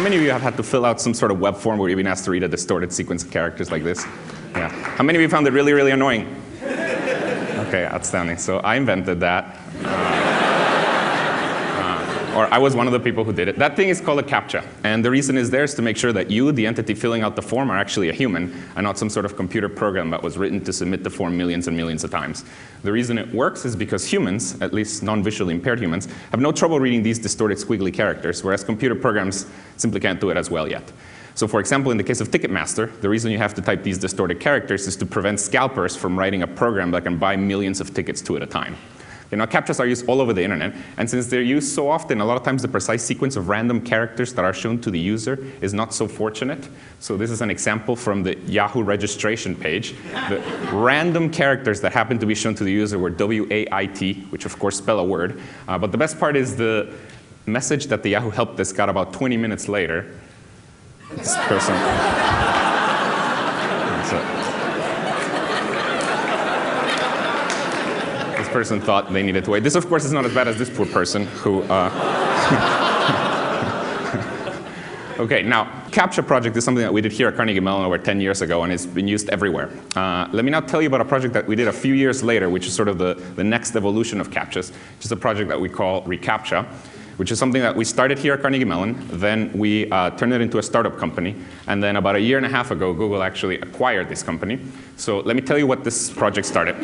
how many of you have had to fill out some sort of web form where you've been asked to read a distorted sequence of characters like this? Yeah. How many of you found it really, really annoying? Okay, outstanding. So I invented that. Or I was one of the people who did it. That thing is called a CAPTCHA. And the reason is there is to make sure that you, the entity filling out the form, are actually a human and not some sort of computer program that was written to submit the form millions and millions of times. The reason it works is because humans, at least non-visually impaired humans, have no trouble reading these distorted squiggly characters, whereas computer programs simply can't do it as well yet. So for example, in the case of Ticketmaster, the reason you have to type these distorted characters is to prevent scalpers from writing a program that can buy millions of tickets two at a time. You know, CAPTCHAs are used all over the internet, and since they're used so often, a lot of times the precise sequence of random characters that are shown to the user is not so fortunate. So this is an example from the Yahoo registration page. The random characters that happened to be shown to the user were W-A-I-T, which of course spell a word. Uh, but the best part is the message that the Yahoo help desk got about 20 minutes later. This person. Person thought they needed to wait. This, of course, is not as bad as this poor person who. Uh okay, now, CAPTCHA project is something that we did here at Carnegie Mellon over 10 years ago, and it's been used everywhere. Uh, let me now tell you about a project that we did a few years later, which is sort of the, the next evolution of CAPTCHAs, which is a project that we call ReCAPTCHA which is something that we started here at Carnegie Mellon. Then we uh, turned it into a startup company. And then about a year and a half ago, Google actually acquired this company. So let me tell you what this project started.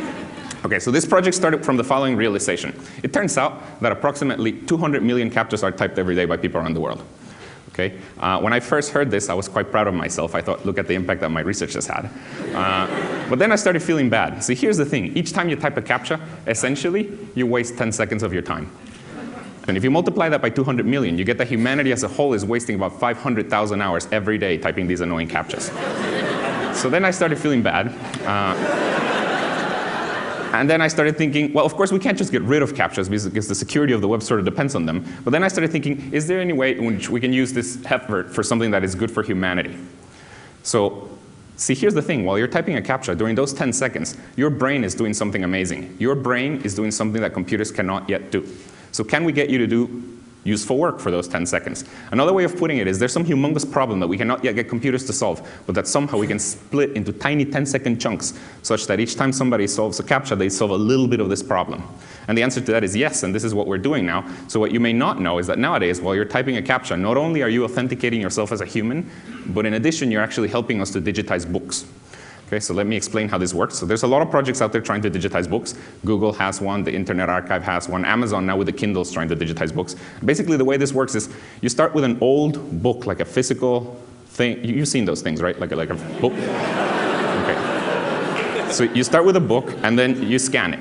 Okay, so this project started from the following realization. It turns out that approximately 200 million CAPTCHAs are typed every day by people around the world. Okay? Uh, when I first heard this, I was quite proud of myself. I thought, look at the impact that my research has had. Uh, but then I started feeling bad. See, here's the thing. Each time you type a CAPTCHA, essentially, you waste 10 seconds of your time. And if you multiply that by 200 million, you get that humanity as a whole is wasting about 500,000 hours every day typing these annoying CAPTCHAs. so then I started feeling bad. Uh, and then I started thinking, well, of course, we can't just get rid of CAPTCHAs because the security of the web sort of depends on them. But then I started thinking, is there any way in which we can use this effort for something that is good for humanity? So see, here's the thing. While you're typing a CAPTCHA, during those 10 seconds, your brain is doing something amazing. Your brain is doing something that computers cannot yet do. So can we get you to do useful work for those 10 seconds. Another way of putting it is there's some humongous problem that we cannot yet get computers to solve, but that somehow we can split into tiny 10 second chunks such that each time somebody solves a CAPTCHA, they solve a little bit of this problem. And the answer to that is yes, and this is what we're doing now. So what you may not know is that nowadays, while you're typing a CAPTCHA, not only are you authenticating yourself as a human, but in addition, you're actually helping us to digitize books. Okay, so let me explain how this works. So there's a lot of projects out there trying to digitize books. Google has one, the Internet Archive has one, Amazon now with the Kindles trying to digitize books. Basically the way this works is you start with an old book, like a physical thing. You've seen those things, right? Like a, like a book? Okay. So you start with a book and then you scan it.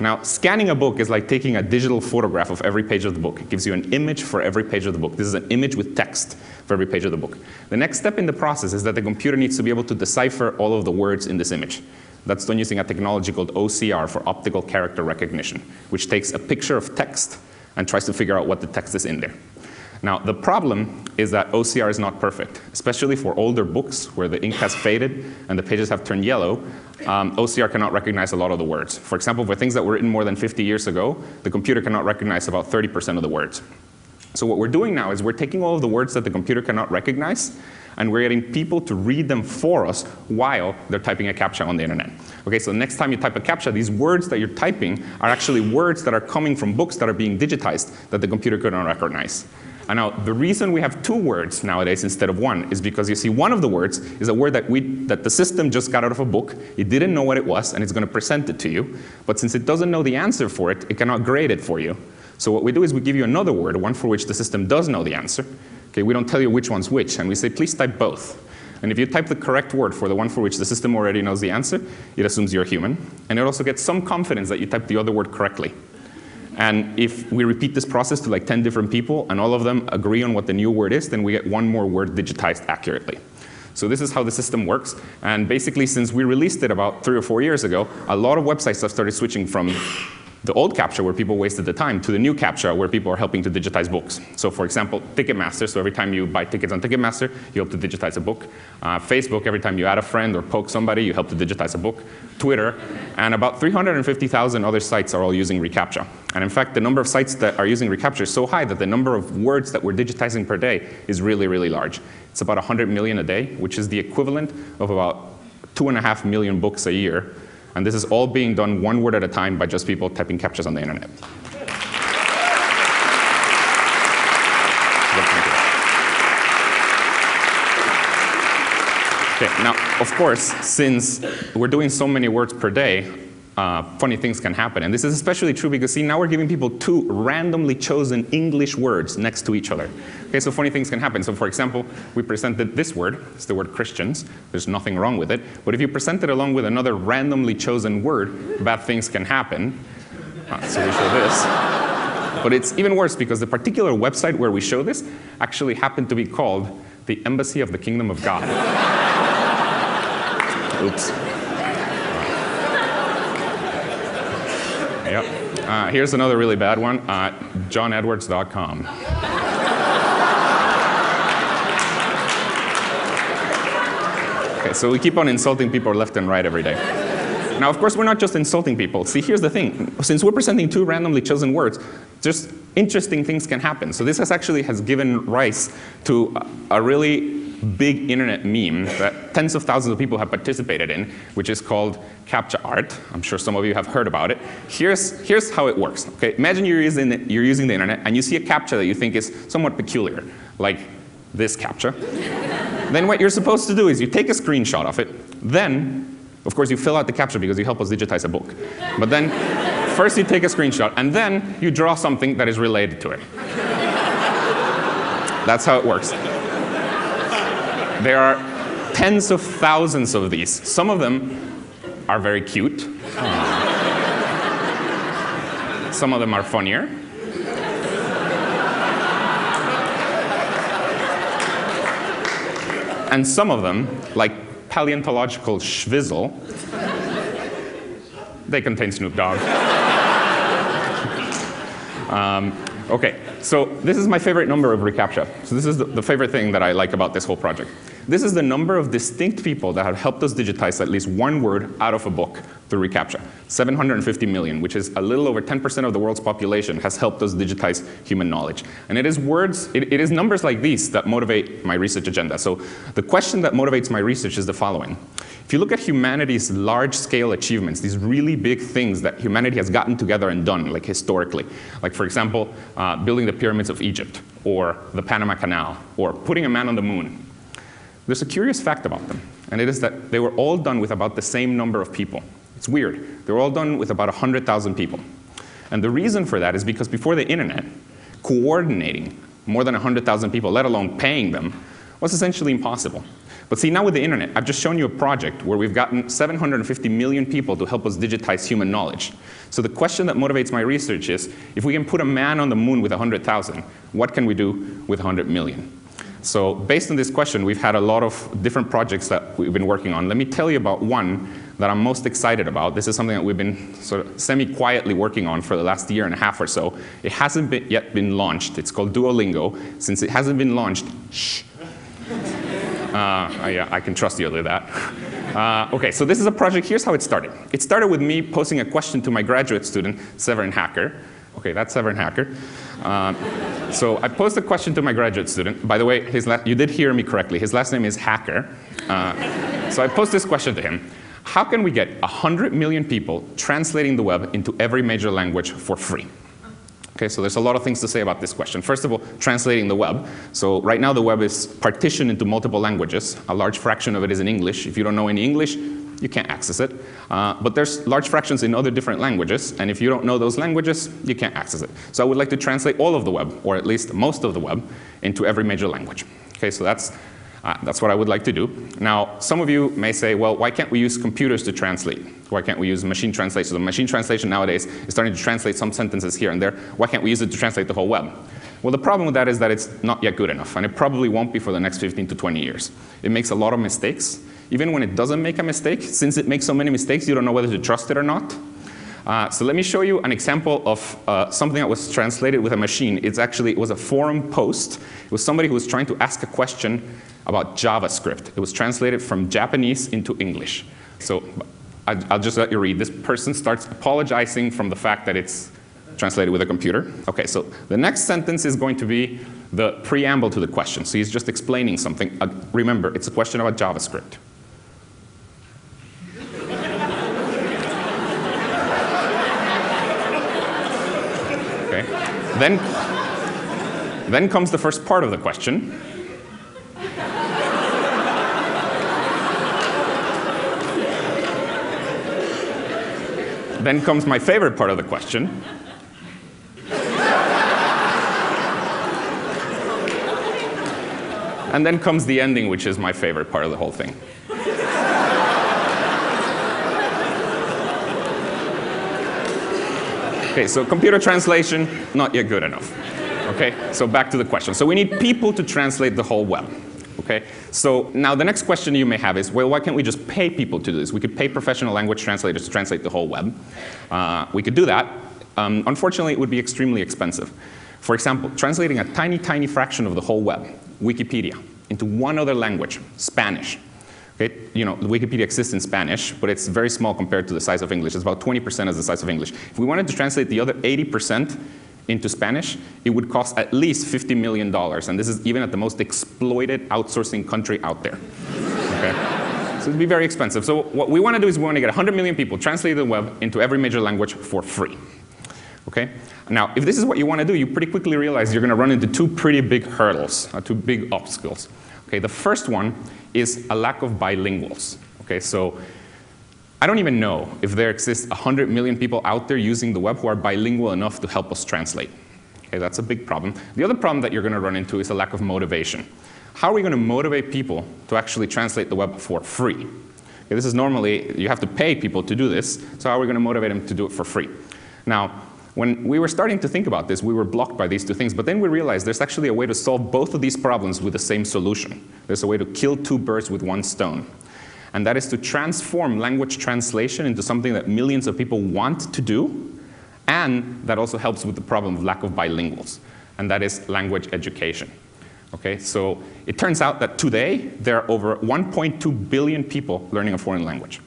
Now, scanning a book is like taking a digital photograph of every page of the book. It gives you an image for every page of the book. This is an image with text for every page of the book. The next step in the process is that the computer needs to be able to decipher all of the words in this image. That's done using a technology called OCR for optical character recognition, which takes a picture of text and tries to figure out what the text is in there. Now, the problem is that OCR is not perfect, especially for older books where the ink has faded and the pages have turned yellow. Um, OCR cannot recognize a lot of the words. For example, for things that were written more than 50 years ago, the computer cannot recognize about 30% of the words. So what we're doing now is we're taking all of the words that the computer cannot recognize and we're getting people to read them for us while they're typing a CAPTCHA on the internet. Okay, so next time you type a CAPTCHA, these words that you're typing are actually words that are coming from books that are being digitized that the computer could not recognize. And now the reason we have two words nowadays instead of one is because you see one of the words is a word that, we, that the system just got out of a book, it didn't know what it was, and it's going to present it to you. But since it doesn't know the answer for it, it cannot grade it for you. So what we do is we give you another word, one for which the system does know the answer. Okay, we don't tell you which one's which, and we say please type both. And if you type the correct word for the one for which the system already knows the answer, it assumes you're human. And it also gets some confidence that you typed the other word correctly. And if we repeat this process to like 10 different people and all of them agree on what the new word is, then we get one more word digitized accurately. So this is how the system works. And basically, since we released it about three or four years ago, a lot of websites have started switching from the old CAPTCHA where people wasted the time to the new CAPTCHA where people are helping to digitize books. So for example, Ticketmaster, so every time you buy tickets on Ticketmaster, you help to digitize a book. Uh, Facebook, every time you add a friend or poke somebody, you help to digitize a book. Twitter, and about 350,000 other sites are all using reCAPTCHA. And in fact, the number of sites that are using reCAPTCHA is so high that the number of words that we're digitizing per day is really, really large. It's about 100 million a day, which is the equivalent of about two and a half million books a year and this is all being done one word at a time by just people typing CAPTCHAs on the internet. Okay, now, of course, since we're doing so many words per day, uh, funny things can happen. And this is especially true because, see, now we're giving people two randomly chosen English words next to each other. Okay, so funny things can happen. So for example, we presented this word, it's the word Christians. There's nothing wrong with it. But if you present it along with another randomly chosen word, bad things can happen. Uh, so we show this. But it's even worse because the particular website where we show this actually happened to be called the Embassy of the Kingdom of God. Oops. Yep. Uh, here's another really bad one, uh, johnedwards.com. so we keep on insulting people left and right every day. Now, of course, we're not just insulting people. See, here's the thing. Since we're presenting two randomly chosen words, just interesting things can happen. So this has actually has given rise to a really big internet meme that tens of thousands of people have participated in, which is called CAPTCHA art. I'm sure some of you have heard about it. Here's, here's how it works. Okay? Imagine you're using, the, you're using the internet and you see a CAPTCHA that you think is somewhat peculiar, like this CAPTCHA then what you're supposed to do is you take a screenshot of it, then, of course, you fill out the captcha because you help us digitize a book. But then, first you take a screenshot, and then you draw something that is related to it. That's how it works. There are tens of thousands of these. Some of them are very cute. Some of them are funnier. And some of them, like paleontological schwizzle, they contain Snoop Dogg. um, okay, so this is my favorite number of reCAPTCHA. So this is the, the favorite thing that I like about this whole project. This is the number of distinct people that have helped us digitize at least one word out of a book through reCAPTCHA. 750 million, which is a little over 10% of the world's population, has helped us digitize human knowledge. And it is words, it, it is numbers like these that motivate my research agenda. So the question that motivates my research is the following. If you look at humanity's large-scale achievements, these really big things that humanity has gotten together and done, like historically, like for example, uh, building the pyramids of Egypt, or the Panama Canal, or putting a man on the moon, there's a curious fact about them, and it is that they were all done with about the same number of people. It's weird. They were all done with about 100,000 people. And the reason for that is because before the internet, coordinating more than 100,000 people, let alone paying them, was essentially impossible. But see, now with the internet, I've just shown you a project where we've gotten 750 million people to help us digitize human knowledge. So the question that motivates my research is, if we can put a man on the moon with 100,000, what can we do with 100 million? So based on this question, we've had a lot of different projects that we've been working on. Let me tell you about one that I'm most excited about. This is something that we've been sort of semi-quietly working on for the last year and a half or so. It hasn't been yet been launched. It's called Duolingo. Since it hasn't been launched, shh. Uh, yeah, I can trust you with that. Uh, okay, so this is a project. Here's how it started. It started with me posing a question to my graduate student, Severin Hacker. Okay, that's Severin Hacker. Uh, so I posed a question to my graduate student. By the way, his you did hear me correctly. His last name is Hacker. Uh, so I posed this question to him. How can we get 100 million people translating the web into every major language for free? Okay, so there's a lot of things to say about this question. First of all, translating the web. So right now the web is partitioned into multiple languages. A large fraction of it is in English. If you don't know any English, you can't access it. Uh, but there's large fractions in other different languages, and if you don't know those languages, you can't access it. So I would like to translate all of the web, or at least most of the web, into every major language. Okay, so that's, uh, that's what I would like to do. Now, some of you may say, well, why can't we use computers to translate? Why can't we use machine translation? So machine translation nowadays is starting to translate some sentences here and there. Why can't we use it to translate the whole web? Well, the problem with that is that it's not yet good enough, and it probably won't be for the next 15 to 20 years. It makes a lot of mistakes, even when it doesn't make a mistake, since it makes so many mistakes, you don't know whether to trust it or not. Uh, so let me show you an example of uh, something that was translated with a machine. It's actually it was a forum post. It was somebody who was trying to ask a question about JavaScript. It was translated from Japanese into English. So I, I'll just let you read. This person starts apologizing from the fact that it's translated with a computer. Okay, so the next sentence is going to be the preamble to the question. So he's just explaining something. Uh, remember, it's a question about JavaScript. Then, then comes the first part of the question. Then comes my favorite part of the question. And then comes the ending, which is my favorite part of the whole thing. Okay, so computer translation, not yet good enough. Okay, so back to the question. So we need people to translate the whole web. Okay, so now the next question you may have is, well, why can't we just pay people to do this? We could pay professional language translators to translate the whole web. Uh, we could do that. Um, unfortunately, it would be extremely expensive. For example, translating a tiny, tiny fraction of the whole web, Wikipedia, into one other language, Spanish. You know, Wikipedia exists in Spanish, but it's very small compared to the size of English. It's about 20% of the size of English. If we wanted to translate the other 80% into Spanish, it would cost at least $50 million. And this is even at the most exploited outsourcing country out there. Okay? so it'd be very expensive. So what we want to do is we want to get 100 million people translate the web into every major language for free. Okay? Now, if this is what you want to do, you pretty quickly realize you're going to run into two pretty big hurdles, uh, two big obstacles. Okay, the first one is a lack of bilinguals. Okay, so I don't even know if there exists 100 million people out there using the web who are bilingual enough to help us translate. Okay, that's a big problem. The other problem that you're going to run into is a lack of motivation. How are we going to motivate people to actually translate the web for free? Okay, this is normally, you have to pay people to do this, so how are we going to motivate them to do it for free? Now, when we were starting to think about this, we were blocked by these two things, but then we realized there's actually a way to solve both of these problems with the same solution. There's a way to kill two birds with one stone. And that is to transform language translation into something that millions of people want to do, and that also helps with the problem of lack of bilinguals, and that is language education. Okay, so it turns out that today there are over 1.2 billion people learning a foreign language.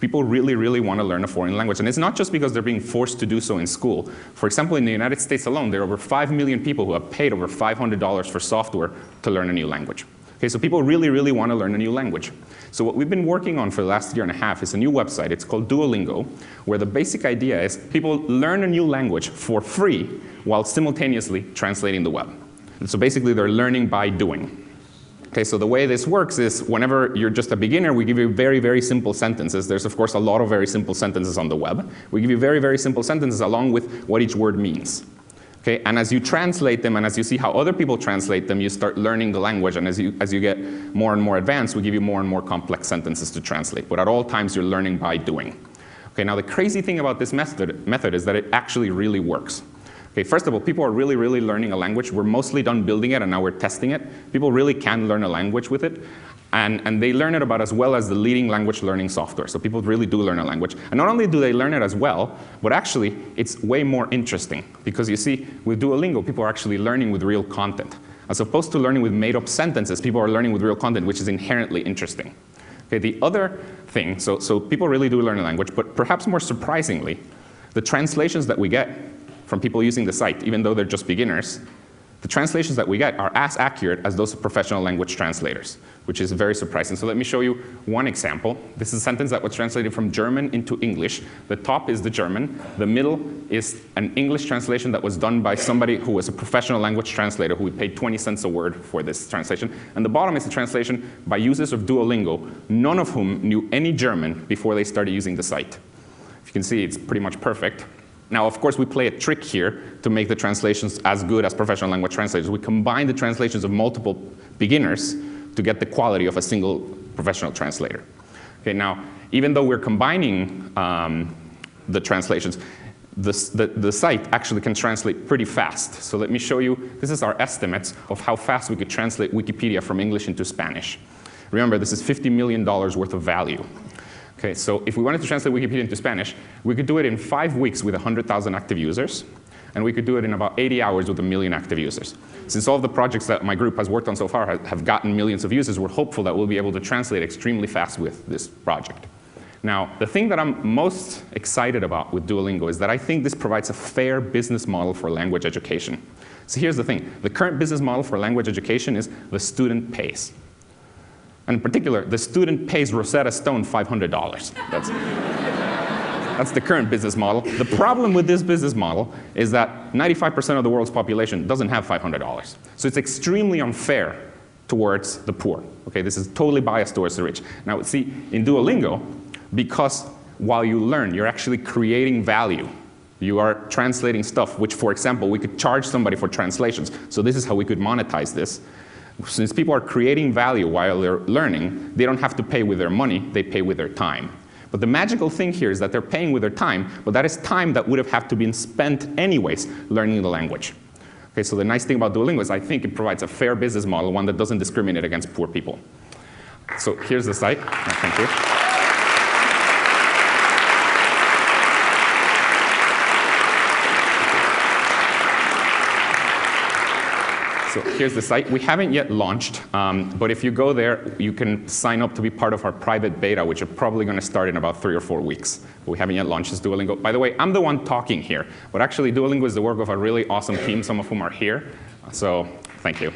People really, really want to learn a foreign language. And it's not just because they're being forced to do so in school. For example, in the United States alone, there are over 5 million people who have paid over $500 for software to learn a new language. Okay, so people really, really want to learn a new language. So what we've been working on for the last year and a half is a new website. It's called Duolingo, where the basic idea is people learn a new language for free while simultaneously translating the web. And so basically, they're learning by doing. Okay, so the way this works is whenever you're just a beginner, we give you very, very simple sentences. There's, of course, a lot of very simple sentences on the web. We give you very, very simple sentences along with what each word means. Okay, and as you translate them and as you see how other people translate them, you start learning the language. And as you, as you get more and more advanced, we give you more and more complex sentences to translate. But at all times, you're learning by doing. Okay, now the crazy thing about this method, method is that it actually really works. Okay, first of all, people are really, really learning a language. We're mostly done building it and now we're testing it. People really can learn a language with it. And, and they learn it about as well as the leading language learning software. So people really do learn a language. And not only do they learn it as well, but actually it's way more interesting. Because you see, with Duolingo, people are actually learning with real content. As opposed to learning with made up sentences, people are learning with real content, which is inherently interesting. Okay, the other thing, so, so people really do learn a language, but perhaps more surprisingly, the translations that we get from people using the site, even though they're just beginners, the translations that we get are as accurate as those of professional language translators, which is very surprising. So let me show you one example. This is a sentence that was translated from German into English. The top is the German. The middle is an English translation that was done by somebody who was a professional language translator who we paid 20 cents a word for this translation. And the bottom is a translation by users of Duolingo, none of whom knew any German before they started using the site. If you can see, it's pretty much perfect. Now, of course, we play a trick here to make the translations as good as professional language translators. We combine the translations of multiple beginners to get the quality of a single professional translator. Okay, now, even though we're combining um, the translations, the, the, the, site actually can translate pretty fast. So let me show you, this is our estimates of how fast we could translate Wikipedia from English into Spanish. Remember, this is $50 million worth of value. Okay, so if we wanted to translate Wikipedia into Spanish, we could do it in five weeks with 100,000 active users, and we could do it in about 80 hours with a million active users. Since all of the projects that my group has worked on so far have, gotten millions of users, we're hopeful that we'll be able to translate extremely fast with this project. Now, the thing that I'm most excited about with Duolingo is that I think this provides a fair business model for language education. So here's the thing. The current business model for language education is the student pays. And in particular, the student pays Rosetta Stone $500. That's, that's the current business model. The problem with this business model is that 95% of the world's population doesn't have $500. So it's extremely unfair towards the poor. Okay, this is totally biased towards the rich. Now, see, in Duolingo, because while you learn, you're actually creating value. You are translating stuff, which, for example, we could charge somebody for translations. So this is how we could monetize this. Since people are creating value while they're learning, they don't have to pay with their money, they pay with their time. But the magical thing here is that they're paying with their time, but that is time that would have had to been spent anyways learning the language. Okay, so the nice thing about Duolingo is I think it provides a fair business model, one that doesn't discriminate against poor people. So here's the site. Thank you. So here's the site. We haven't yet launched, um, but if you go there, you can sign up to be part of our private beta, which are probably going to start in about three or four weeks. We haven't yet launched this Duolingo. By the way, I'm the one talking here, but actually Duolingo is the work of a really awesome team, some of whom are here. So thank you.